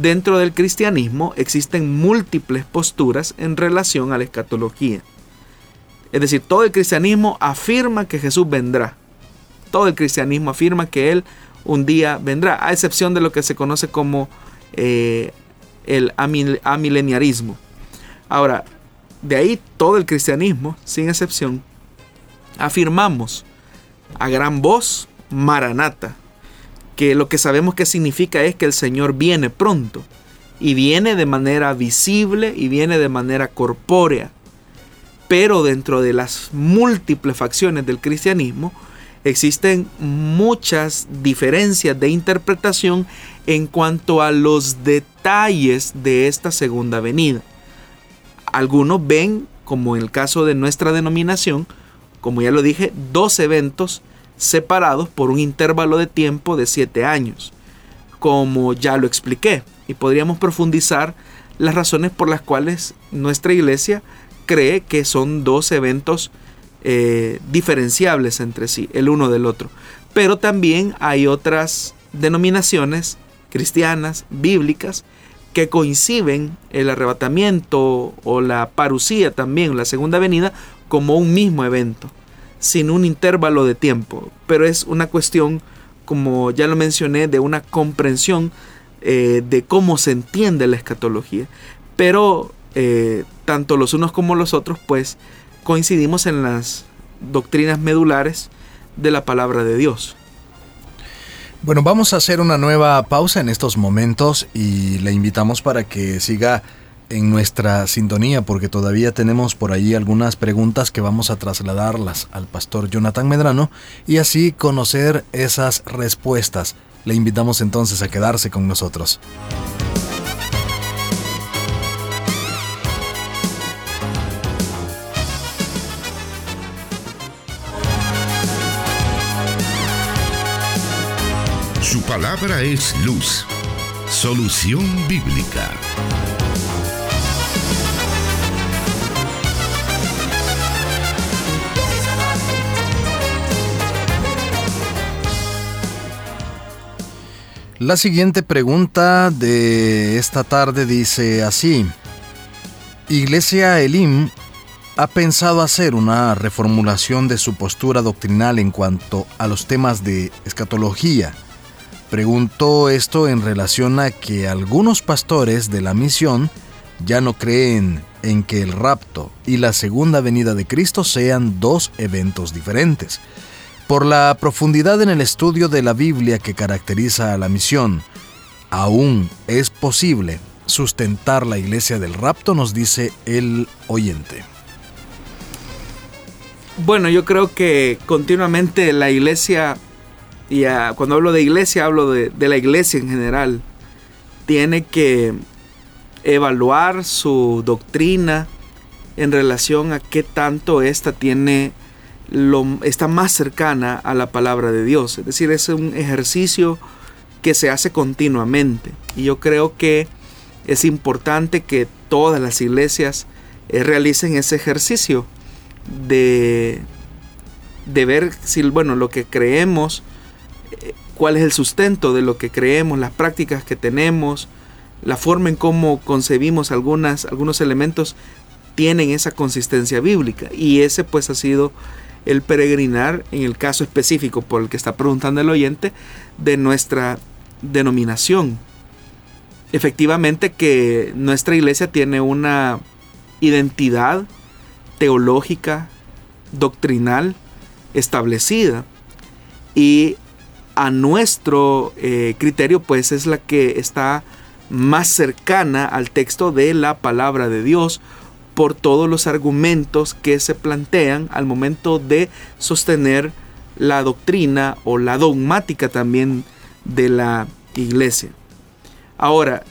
Dentro del cristianismo existen múltiples posturas en relación a la escatología. Es decir, todo el cristianismo afirma que Jesús vendrá. Todo el cristianismo afirma que Él un día vendrá, a excepción de lo que se conoce como eh, el amileniarismo. Ahora, de ahí todo el cristianismo, sin excepción, afirmamos a gran voz, Maranata, que lo que sabemos que significa es que el Señor viene pronto y viene de manera visible y viene de manera corpórea. Pero dentro de las múltiples facciones del cristianismo existen muchas diferencias de interpretación en cuanto a los detalles de esta segunda venida. Algunos ven, como en el caso de nuestra denominación, como ya lo dije, dos eventos separados por un intervalo de tiempo de siete años, como ya lo expliqué, y podríamos profundizar las razones por las cuales nuestra iglesia cree que son dos eventos eh, diferenciables entre sí, el uno del otro. Pero también hay otras denominaciones cristianas, bíblicas, que coinciden el arrebatamiento o la parucía también, la segunda venida, como un mismo evento sin un intervalo de tiempo, pero es una cuestión, como ya lo mencioné, de una comprensión eh, de cómo se entiende la escatología. Pero eh, tanto los unos como los otros, pues coincidimos en las doctrinas medulares de la palabra de Dios. Bueno, vamos a hacer una nueva pausa en estos momentos y le invitamos para que siga en nuestra sintonía porque todavía tenemos por ahí algunas preguntas que vamos a trasladarlas al pastor Jonathan Medrano y así conocer esas respuestas. Le invitamos entonces a quedarse con nosotros. Palabra es luz. Solución bíblica. La siguiente pregunta de esta tarde dice así. Iglesia Elim ha pensado hacer una reformulación de su postura doctrinal en cuanto a los temas de escatología. Preguntó esto en relación a que algunos pastores de la misión ya no creen en que el rapto y la segunda venida de Cristo sean dos eventos diferentes. Por la profundidad en el estudio de la Biblia que caracteriza a la misión, aún es posible sustentar la iglesia del rapto, nos dice el oyente. Bueno, yo creo que continuamente la iglesia, y cuando hablo de iglesia hablo de, de la iglesia en general, tiene que evaluar su doctrina en relación a qué tanto ésta tiene está más cercana a la palabra de Dios. Es decir, es un ejercicio que se hace continuamente. Y yo creo que es importante que todas las iglesias eh, realicen ese ejercicio de, de ver si, bueno, lo que creemos, cuál es el sustento de lo que creemos, las prácticas que tenemos, la forma en cómo concebimos algunas, algunos elementos tienen esa consistencia bíblica. Y ese pues ha sido el peregrinar, en el caso específico por el que está preguntando el oyente, de nuestra denominación. Efectivamente que nuestra iglesia tiene una identidad teológica, doctrinal, establecida. Y a nuestro eh, criterio, pues es la que está más cercana al texto de la palabra de Dios por todos los argumentos que se plantean al momento de sostener la doctrina o la dogmática también de la iglesia. Ahora,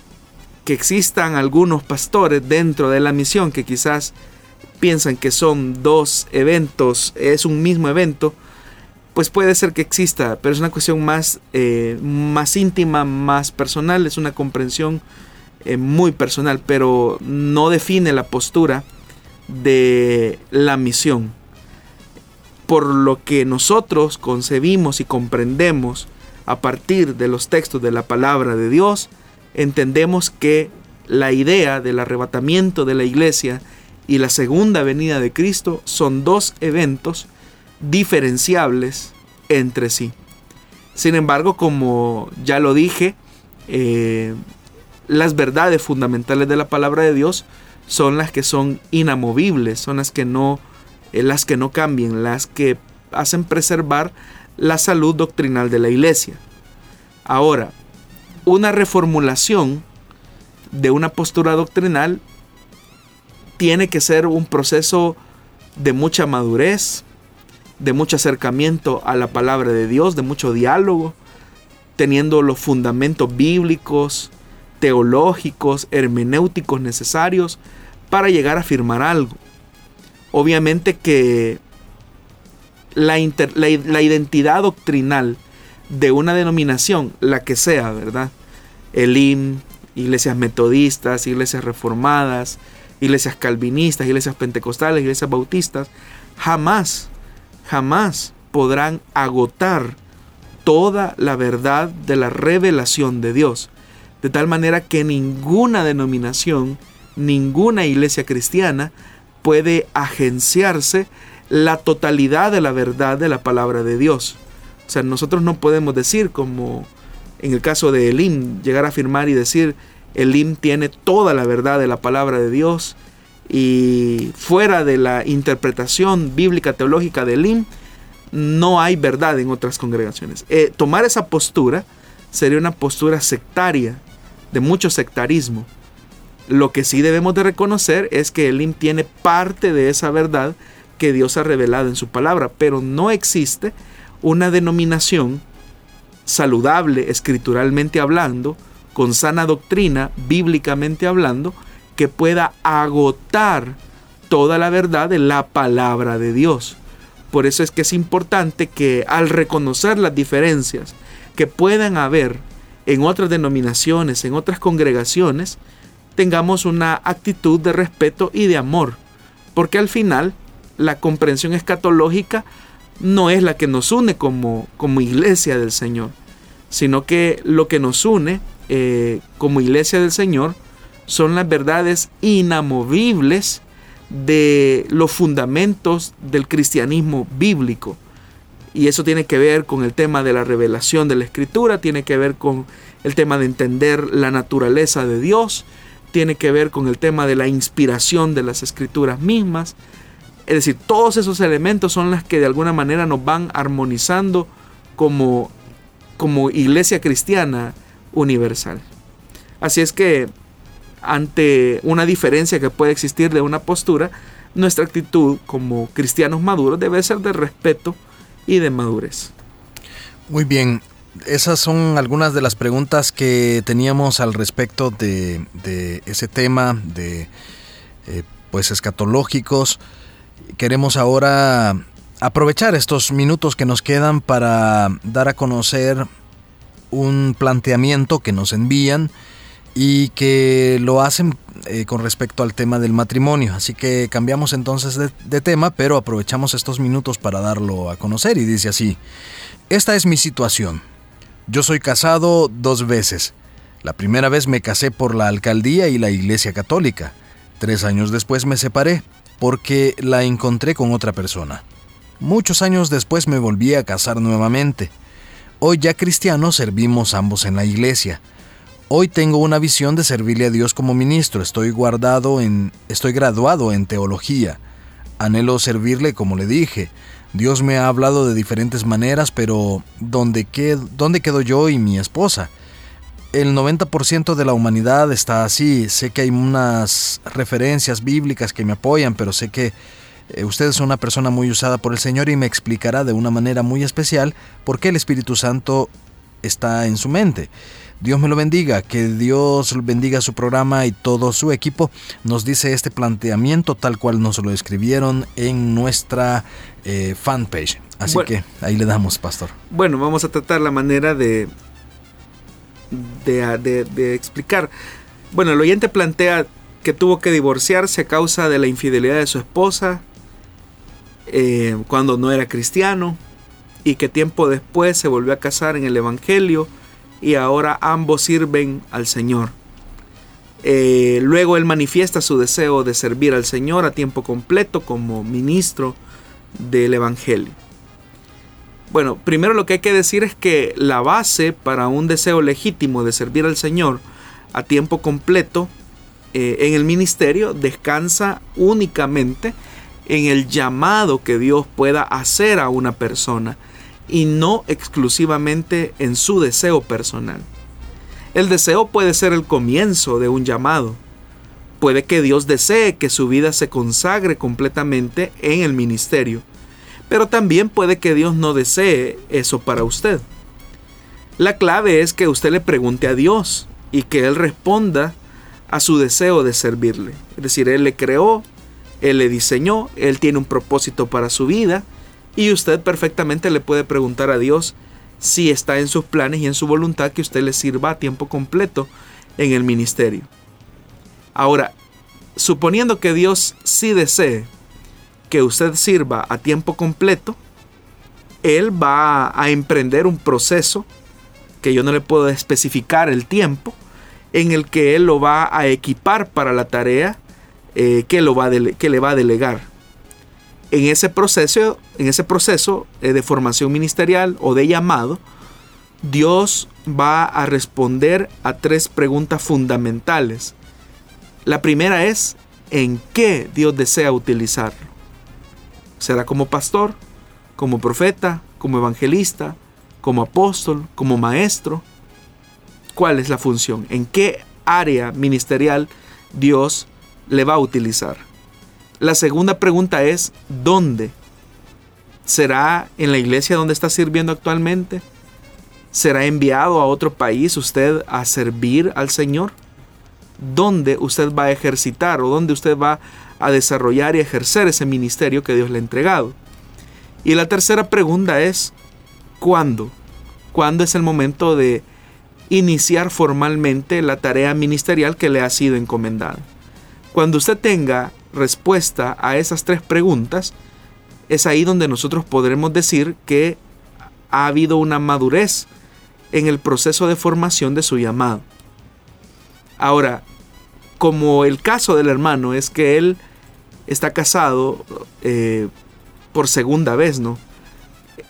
que existan algunos pastores dentro de la misión que quizás piensan que son dos eventos, es un mismo evento, pues puede ser que exista, pero es una cuestión más, eh, más íntima, más personal, es una comprensión eh, muy personal, pero no define la postura de la misión. Por lo que nosotros concebimos y comprendemos a partir de los textos de la palabra de Dios, entendemos que la idea del arrebatamiento de la iglesia y la segunda venida de Cristo son dos eventos diferenciables entre sí. Sin embargo, como ya lo dije, eh, las verdades fundamentales de la palabra de Dios son las que son inamovibles, son las que no, eh, las que no cambien, las que hacen preservar la salud doctrinal de la iglesia. Ahora, una reformulación de una postura doctrinal tiene que ser un proceso de mucha madurez, de mucho acercamiento a la palabra de Dios, de mucho diálogo, teniendo los fundamentos bíblicos, teológicos, hermenéuticos necesarios para llegar a afirmar algo. Obviamente que la, la, identidad doctrinal de una denominación, la que sea, ¿verdad? Elim, iglesias metodistas, iglesias reformadas, iglesias calvinistas, iglesias pentecostales, iglesias bautistas, jamás, jamás podrán agotar toda la verdad de la revelación de Dios de tal manera que ninguna denominación, ninguna iglesia cristiana puede agenciarse la totalidad de la verdad de la palabra de Dios. O sea, nosotros no podemos decir como en el caso de Elim, llegar a afirmar y decir, Elim tiene toda la verdad de la palabra de Dios y fuera de la interpretación bíblica teológica de Elim, no hay verdad en otras congregaciones. Eh, tomar esa postura sería una postura sectaria de mucho sectarismo. Lo que sí debemos de reconocer es que Elim tiene parte de esa verdad que Dios ha revelado en su palabra, pero no existe una denominación saludable escrituralmente hablando, con sana doctrina, bíblicamente hablando, que pueda agotar toda la verdad de la palabra de Dios. Por eso es que es importante que al reconocer las diferencias que puedan haber en otras denominaciones, en otras congregaciones, tengamos una actitud de respeto y de amor, porque al final la comprensión escatológica no es la que nos une como, como iglesia del Señor, sino que lo que nos une eh, como iglesia del Señor son las verdades inamovibles de los fundamentos del cristianismo bíblico. Y eso tiene que ver con el tema de la revelación de la escritura, tiene que ver con el tema de entender la naturaleza de Dios, tiene que ver con el tema de la inspiración de las escrituras mismas. Es decir, todos esos elementos son las que de alguna manera nos van armonizando como, como iglesia cristiana universal. Así es que ante una diferencia que puede existir de una postura, nuestra actitud como cristianos maduros debe ser de respeto y de madurez. Muy bien, esas son algunas de las preguntas que teníamos al respecto de, ese tema de eh, pues escatológicos. Queremos ahora aprovechar estos minutos que nos quedan para dar a conocer un planteamiento que nos envían y que lo hacen eh, con respecto al tema del matrimonio. Así que cambiamos entonces de, de, tema, pero aprovechamos estos minutos para darlo a conocer y dice así, esta es mi situación. Yo soy casado dos veces. La primera vez me casé por la alcaldía y la iglesia católica. Tres años después me separé porque la encontré con otra persona. Muchos años después me volví a casar nuevamente. Hoy ya cristianos servimos ambos en la iglesia. Hoy tengo una visión de servirle a Dios como ministro. Estoy guardado en estoy graduado en teología. Anhelo servirle como le dije. Dios me ha hablado de diferentes maneras, pero ¿dónde, quedo, ¿dónde quedo yo y mi esposa? El 90% de la humanidad está así. Sé que hay unas referencias bíblicas que me apoyan, pero sé que eh, usted es una persona muy usada por el Señor y me explicará de una manera muy especial por qué el Espíritu Santo está en su mente. Dios me lo bendiga, que Dios bendiga su programa y todo su equipo. Nos dice este planteamiento tal cual nos lo escribieron en nuestra eh, fanpage. Así que ahí le damos, pastor. Bueno, vamos a tratar la manera de, de, explicar. Bueno, el oyente plantea que tuvo que divorciarse a causa de la infidelidad de su esposa eh, cuando no era cristiano y que tiempo después se volvió a casar en el Evangelio y ahora ambos sirven al Señor. Eh, luego él manifiesta su deseo de servir al Señor a tiempo completo como ministro del Evangelio. Bueno, primero lo que hay que decir es que la base para un deseo legítimo de servir al Señor a tiempo completo eh, en el ministerio descansa únicamente en el llamado que Dios pueda hacer a una persona y no exclusivamente en su deseo personal. El deseo puede ser el comienzo de un llamado. Puede que Dios desee que su vida se consagre completamente en el ministerio, pero también puede que Dios no desee eso para usted. La clave es que usted le pregunte a Dios y que Él responda a su deseo de servirle. Es decir, Él le creó, Él le diseñó, Él tiene un propósito para su vida, y usted perfectamente le puede preguntar a Dios si está en sus planes y en su voluntad que usted le sirva a tiempo completo en el ministerio. Ahora, suponiendo que Dios sí desee que usted sirva a tiempo completo, Él va a emprender un proceso que yo no le puedo especificar el tiempo, en el que Él lo va a equipar para la tarea eh, que, lo va que le va a delegar en ese proceso, en ese proceso eh, de formación ministerial o de llamado, Dios va a responder a tres preguntas fundamentales. La primera es, ¿en qué Dios desea utilizarlo? ¿Será como pastor, como profeta, como evangelista, como apóstol, como maestro? ¿Cuál es la función? ¿En qué área ministerial Dios le va a utilizar? La segunda pregunta es, ¿dónde? ¿Será en la iglesia donde está sirviendo actualmente? ¿Será enviado a otro país usted a servir al Señor? ¿Dónde usted va a ejercitar o dónde usted va a desarrollar y ejercer ese ministerio que Dios le ha entregado? Y la tercera pregunta es, ¿cuándo? ¿Cuándo es el momento de iniciar formalmente la tarea ministerial que le ha sido encomendada. Cuando usted tenga respuesta a esas tres preguntas, es ahí donde nosotros podremos decir que ha habido una madurez en el proceso de formación de su llamado. Ahora, como el caso del hermano es que él está casado eh, por segunda vez, ¿no?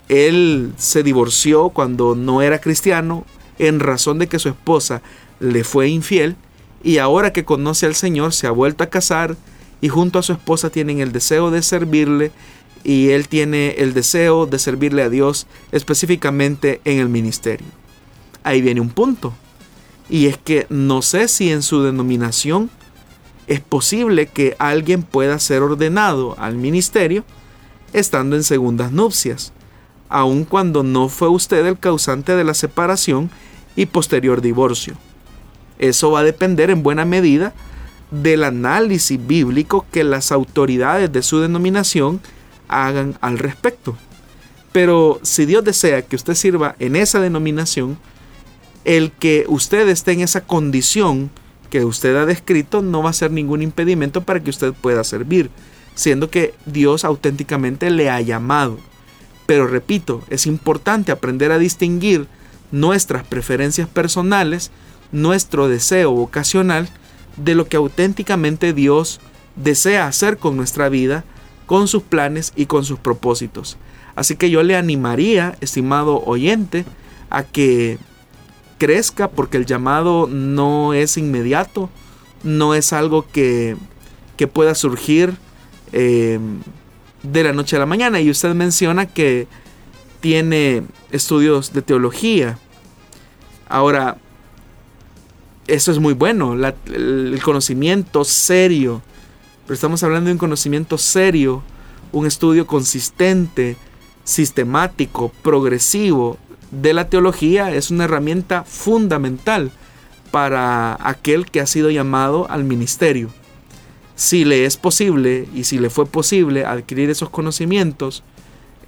Él se divorció cuando no era cristiano en razón de que su esposa le fue infiel y ahora que conoce al Señor se ha vuelto a casar y junto a su esposa tienen el deseo de servirle y él tiene el deseo de servirle a Dios específicamente en el ministerio. Ahí viene un punto. Y es que no sé si en su denominación es posible que alguien pueda ser ordenado al ministerio estando en segundas nupcias, aun cuando no fue usted el causante de la separación y posterior divorcio. Eso va a depender en buena medida del análisis bíblico que las autoridades de su denominación hagan al respecto. Pero si Dios desea que usted sirva en esa denominación, el que usted esté en esa condición que usted ha descrito no va a ser ningún impedimento para que usted pueda servir, siendo que Dios auténticamente le ha llamado. Pero repito, es importante aprender a distinguir nuestras preferencias personales, nuestro deseo vocacional, de lo que auténticamente Dios desea hacer con nuestra vida, con sus planes y con sus propósitos. Así que yo le animaría, estimado oyente, a que crezca porque el llamado no es inmediato, no es algo que, que pueda surgir eh, de la noche a la mañana. Y usted menciona que tiene estudios de teología. Ahora, eso es muy bueno, el conocimiento serio. Pero estamos hablando de un conocimiento serio, un estudio consistente, sistemático, progresivo de la teología es una herramienta fundamental para aquel que ha sido llamado al ministerio. Si le es posible y si le fue posible adquirir esos conocimientos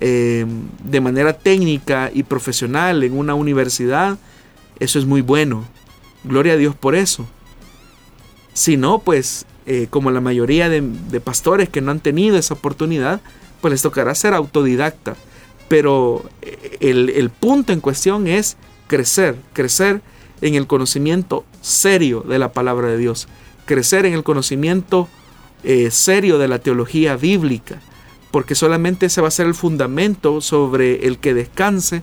eh, de manera técnica y profesional en una universidad, eso es muy bueno. Gloria a Dios por eso. Si no, pues eh, como la mayoría de, pastores que no han tenido esa oportunidad, pues les tocará ser autodidacta. Pero eh, el, punto en cuestión es crecer, crecer en el conocimiento serio de la palabra de Dios, crecer en el conocimiento eh, serio de la teología bíblica, porque solamente ese va a ser el fundamento sobre el que descanse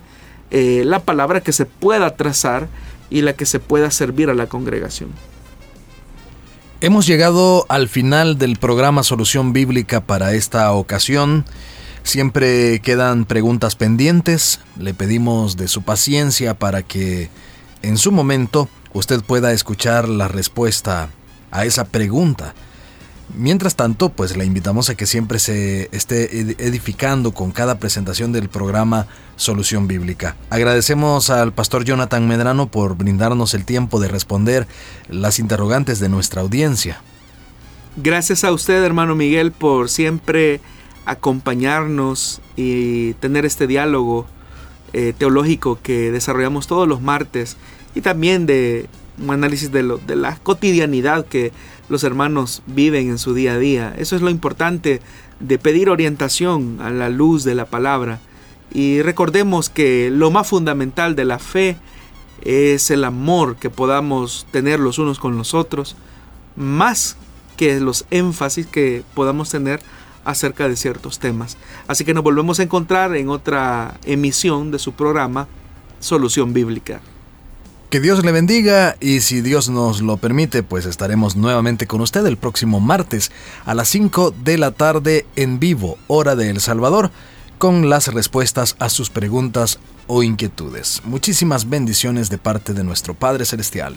la palabra que se pueda trazar y la que se pueda servir a la congregación. Hemos llegado al final del programa Solución Bíblica para esta ocasión. Siempre quedan preguntas pendientes. Le pedimos de su paciencia para que en su momento usted pueda escuchar la respuesta a esa pregunta. Mientras tanto, pues le invitamos a que siempre se esté edificando con cada presentación del programa Solución Bíblica. Agradecemos al pastor Jonathan Medrano por brindarnos el tiempo de responder las interrogantes de nuestra audiencia. Gracias a usted, hermano Miguel, por siempre acompañarnos y tener este diálogo eh, teológico que desarrollamos todos los martes y también de un análisis de la cotidianidad que los hermanos viven en su día a día. Eso es lo importante de pedir orientación a la luz de la palabra. Y recordemos que lo más fundamental de la fe es el amor que podamos tener los unos con los otros, más que los énfasis que podamos tener acerca de ciertos temas. Así que nos volvemos a encontrar en otra emisión de su programa Solución Bíblica. Que Dios le bendiga y si Dios nos lo permite, pues estaremos nuevamente con usted el próximo martes a las 5 de la tarde en vivo, hora de El Salvador, con las respuestas a sus preguntas o inquietudes. Muchísimas bendiciones de parte de nuestro Padre Celestial.